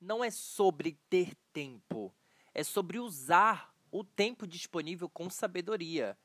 não é sobre ter tempo, é sobre usar o tempo disponível com sabedoria.